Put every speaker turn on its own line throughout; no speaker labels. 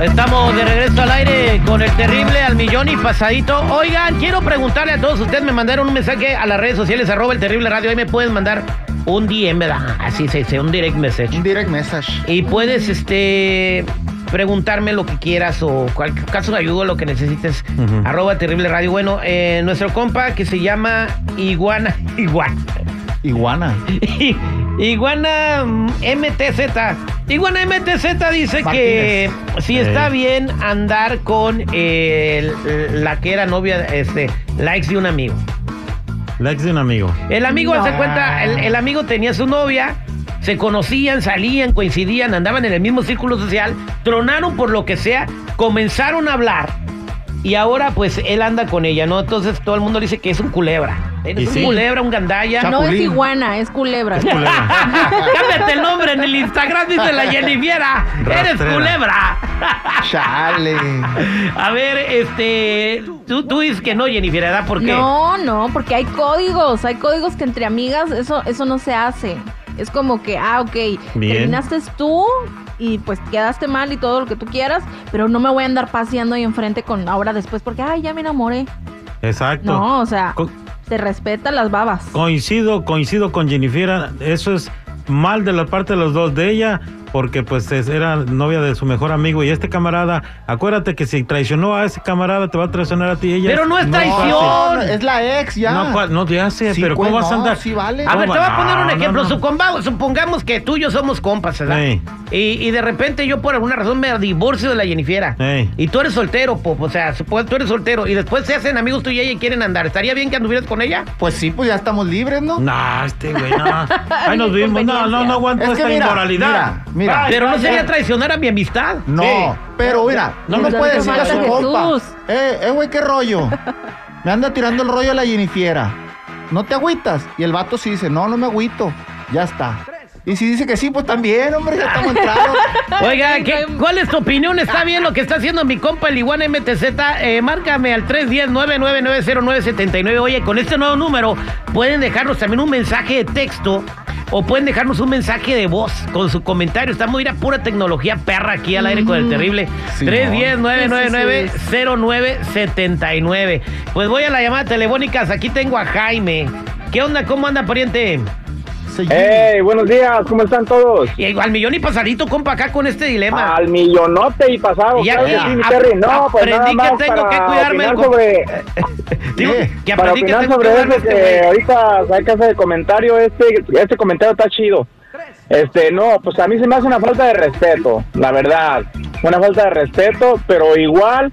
Estamos de regreso al aire con el terrible al millón y pasadito. Oigan, quiero preguntarle a todos ustedes, me mandaron un mensaje a las redes sociales, arroba el terrible radio, ahí me pueden mandar un DM, ¿verdad? Así se dice, un direct message.
Un direct message.
Y puedes, este, preguntarme lo que quieras o cualquier caso de ayuda, lo que necesites. Arroba terrible radio. Bueno, eh, nuestro compa que se llama Iguana, Iguana.
Iguana.
Iguana mm, MTZ. Iguana MTZ dice que si está bien andar con eh, el- la que era novia, este, la ex de un amigo.
La ex de un amigo.
El amigo, hace cuenta, el, el amigo tenía su novia, se conocían, salían, coincidían, andaban en el mismo círculo social, tronaron por lo que sea, comenzaron a hablar y ahora pues él anda con ella, ¿no? Entonces todo el mundo dice que es un culebra. Eres
Y
un
sí.
culebra, un gandalla.
Chap-
No es iguana, es culebra.
Cámbiate el nombre en el Instagram, dice la Jennifiera. Eres
Rastrera.
culebra.
Chale.
A ver, este, tú, tú dices que no, Jennifiera, ¿verdad? ¿Por qué?
No, no, porque hay códigos, hay códigos que entre amigas eso, eso no se hace. Es como que, ah, ok,
Bien.
terminaste tú y pues quedaste mal y todo lo que tú quieras, pero no me voy a andar paseando ahí enfrente con ahora después porque, ay, ya me enamoré.
Exacto.
No, o sea, se respeta las babas.
coincido, coincido con Jennifer. Eso es mal de la parte de los dos. De ella, porque pues es- era novia de su mejor amigo. Y este camarada, acuérdate que si traicionó a ese camarada, te va a traicionar a ti. Ella
Pero no es traición.
No, es la ex ya.
No, no, ya sé,
Sí,
pero
pues,
¿cómo vas a
no,
andar?
sí vale.
A ver, te voy a poner un ejemplo.
no, no.
Supongamos, que tú y yo somos compas, ¿verdad?
Sí.
Y, y de repente yo por alguna razón me divorcio de la Jennifiera.
Sí.
Y tú eres soltero, Pop. O sea, tú eres soltero. Y después se hacen amigos tú y ella y quieren andar. ¿Estaría bien que anduvieras con ella?
Pues sí, pues ya estamos libres, ¿no?
No, este güey, no. Ahí nos vimos. No, no, no aguanto
Es que
esta
mira,
inmoralidad.
mira, mira.
Ay,
Pero no sería traicionar a mi amistad.
No,
Sí.
pero mira, no
ya
puede
te
decir a su compa. Eh, eh, güey, qué rollo. Me anda tirando el rollo a la Jennifiera. ¿No te agüitas? Y el vato sí dice, no, no me agüito. Ya está. Y si dice que sí, pues también, hombre, ya estamos entrados.
Oiga, ¿qué- ¿cuál es tu opinión? ¿Está bien lo que está haciendo mi compa el Iguana MTZ? Eh, márcame al 310-999-0979. Oye, con este nuevo número pueden dejarnos también un mensaje de texto o pueden dejarnos un mensaje de voz con su comentario. Estamos a ir a pura tecnología perra aquí al aire con el terrible.
Simón.
310-999-0979. Pues voy a la llamada telefónicas. Aquí tengo a Jaime. ¿Qué onda? ¿Cómo anda, pariente?
Sí.
¡Hey! Buenos días, ¿cómo están todos?
Y al millón y pasadito, compa, acá con este dilema.
Al millonote y pasado.
Y ya
claro sí, Terry. No, pues
aprendí
nada más
que tengo que cuidarme
opinar
el-
sobre,
Digo,
¿Qué?
que
para
aprendí que tengo
sobre
que
eso, que
este
ahorita saca ese comentario, este, este comentario está chido. Este, no, pues a mí se me hace una falta de respeto, la verdad. Una falta de respeto, pero igual,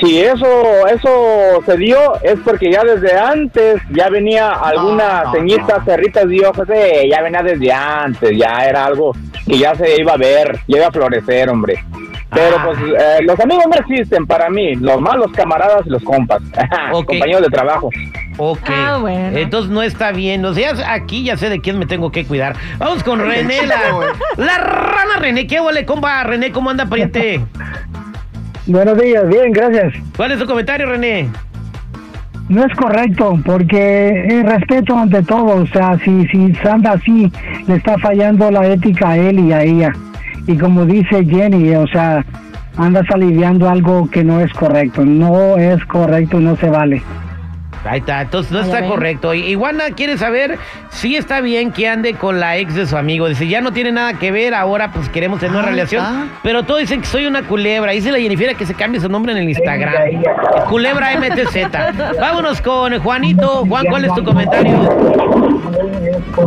si eso, eso se dio, es porque ya desde antes ya venía alguna
no,
ceñita,
no.
cerritas de ojos, eh, ya venía desde antes, ya era algo que ya se iba a ver, ya iba a florecer, hombre. Pero
Ah.
pues eh, los amigos no existen para mí, los malos camaradas y los compas,
Ok.
compañeros de trabajo.
Ok.
Ah, bueno.
Entonces no está bien. O sea, aquí ya sé de quién me tengo que cuidar. Vamos con René, la, la rana René. ¿Qué huele, compa? René, ¿cómo anda, pariente?
Buenos días, bien, gracias.
¿Cuál es tu comentario, René?
No es correcto, porque el respeto ante todo, o sea, si, si anda así, le está fallando la ética a él y a ella. Y como dice Jenny, o sea, andas aliviando algo que no es correcto, no es correcto, no se vale.
Ahí está, entonces no está
ven.
correcto. Y- Iguana quiere saber si está bien que ande con la ex de su amigo. Dice, ya no tiene nada que ver, ahora pues queremos tener una
Ah,
relación. Pero todos dicen que soy una culebra. Dice la Jennifer que se cambie su nombre en el Instagram. Culebra MTZ. Vámonos con Juanito. Juan, ¿cuál es tu comentario?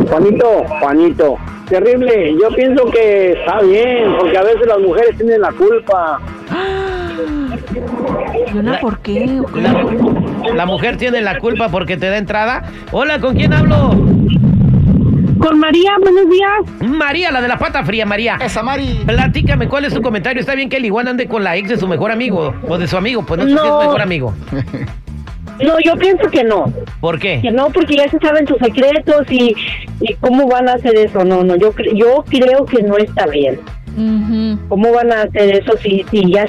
Juanito, Juanito, terrible. Yo pienso que está bien, porque a veces las mujeres tienen la culpa.
¿Y una por qué? ¿O qué?
La, la mujer tiene la culpa porque te da entrada. Hola, ¿con quién hablo?
Con María, buenos días.
María, la de la pata fría, María.
Esa Mari.
Platícame, ¿cuál es tu comentario? ¿Está bien que el iguana ande con la ex de su mejor amigo? O de su amigo, pues no sé si es
No.
mejor amigo.
No, yo pienso que no.
¿Por
Que
qué?
no, porque ya se saben sus secretos y, y cómo van a hacer eso. No, no, yo, yo creo que no está bien. ¿Cómo van a hacer eso si, si ya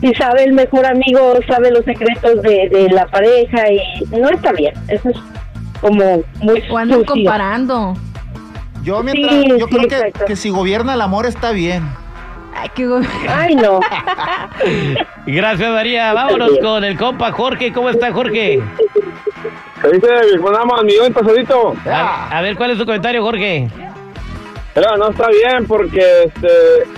si sabe el mejor amigo, sabe los secretos de, de la pareja y no está bien? Eso es como muy
O andan comparando.
Yo mientras,
Sí,
yo
sí,
creo que, que si gobierna el amor está bien.
Ay, qué
Ay, no.
Gracias, María. Vámonos con el compa Jorge. ¿Cómo está, Jorge?
¿Qué dice mi millón pasadito?
A, a ver, ¿cuál es tu comentario, Jorge?
Pero no está bien porque este,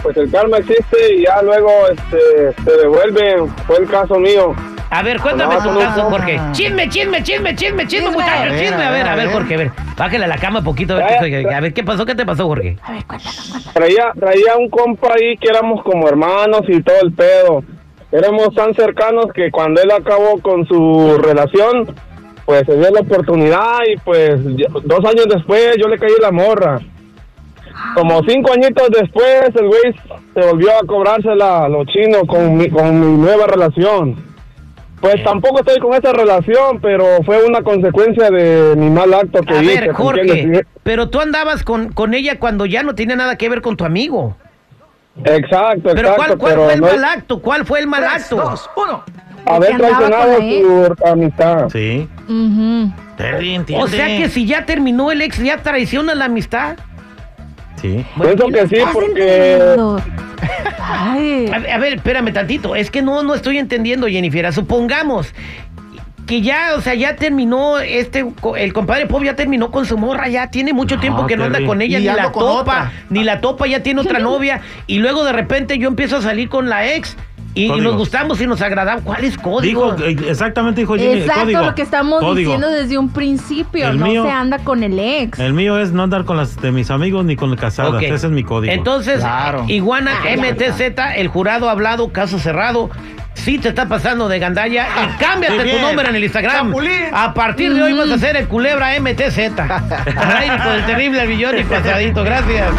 pues el karma existe y ya luego este, se devuelve. Fue el caso mío.
A ver, cuéntame tu caso. Jorge. Chisme, chisme, chisme, chisme, chisme,
Chisme.
muchachos,
A ver,
chisme.
a
ver, a ver. Jorge, a ver. Bájale a la cama un poquito. A ver, a ver, ¿qué pasó? ¿Qué te pasó, Jorge?
A ver, cuéntanos, cuéntanos.
Traía, traía un compa ahí que éramos como hermanos y todo el pedo. Éramos tan cercanos que cuando él acabó con su relación, pues se dio la oportunidad y pues dos años después yo le caí la morra. Como cinco añitos después el güey se volvió a cobrársela a los chinos con mi, con mi nueva relación. Pues tampoco estoy con esa relación, pero fue una consecuencia de mi mal acto que
A
hice.
ver,
¿me
Jorge, pero tú andabas con, con ella cuando ya no tenía nada que ver con tu amigo.
Exacto,
Pero
exacto.
¿cuál, cuál
pero
fue el
no-
mal acto? ¿Cuál fue el mal acto?
haber
que andaba
traicionado su amistad.
Sí. Entiende.
O sea que si ya terminó el ex, ya traiciona la amistad.
Sí.
Pienso que sí,
¿Estás
porque?
Ay.
A, ver, a ver, espérame tantito. Es que no, no estoy entendiendo, Jennifer. Supongamos que ya, o sea, ya terminó este, co- el compadre Pop ya terminó con su morra, ya tiene mucho
No,
tiempo que no anda con ella,
Y
ni la topa,
otra.
ni la topa, ya tiene otra novia, y luego de repente yo empiezo a salir con la ex y, nos gustamos y nos agradamos. ¿Cuál es código?
Dijo, eh, exactamente dijo Jimmy,
Exacto,
código.
lo que estamos
Código.
diciendo desde un principio.
El
no
mío-
se anda con el ex.
El mío es no andar con las de mis amigos ni con casadas.
Ok.
Ese es mi código.
Entonces,
Claro.
Iguana MTZ, el jurado ha hablado, caso cerrado. Sí te está pasando de gandalla y cámbiate
Sí,
tu nombre en el Instagram.
Chapulín.
A partir de hoy vas a ser el culebra MTZ. Ay, con el terrible billón y pasadito. Gracias.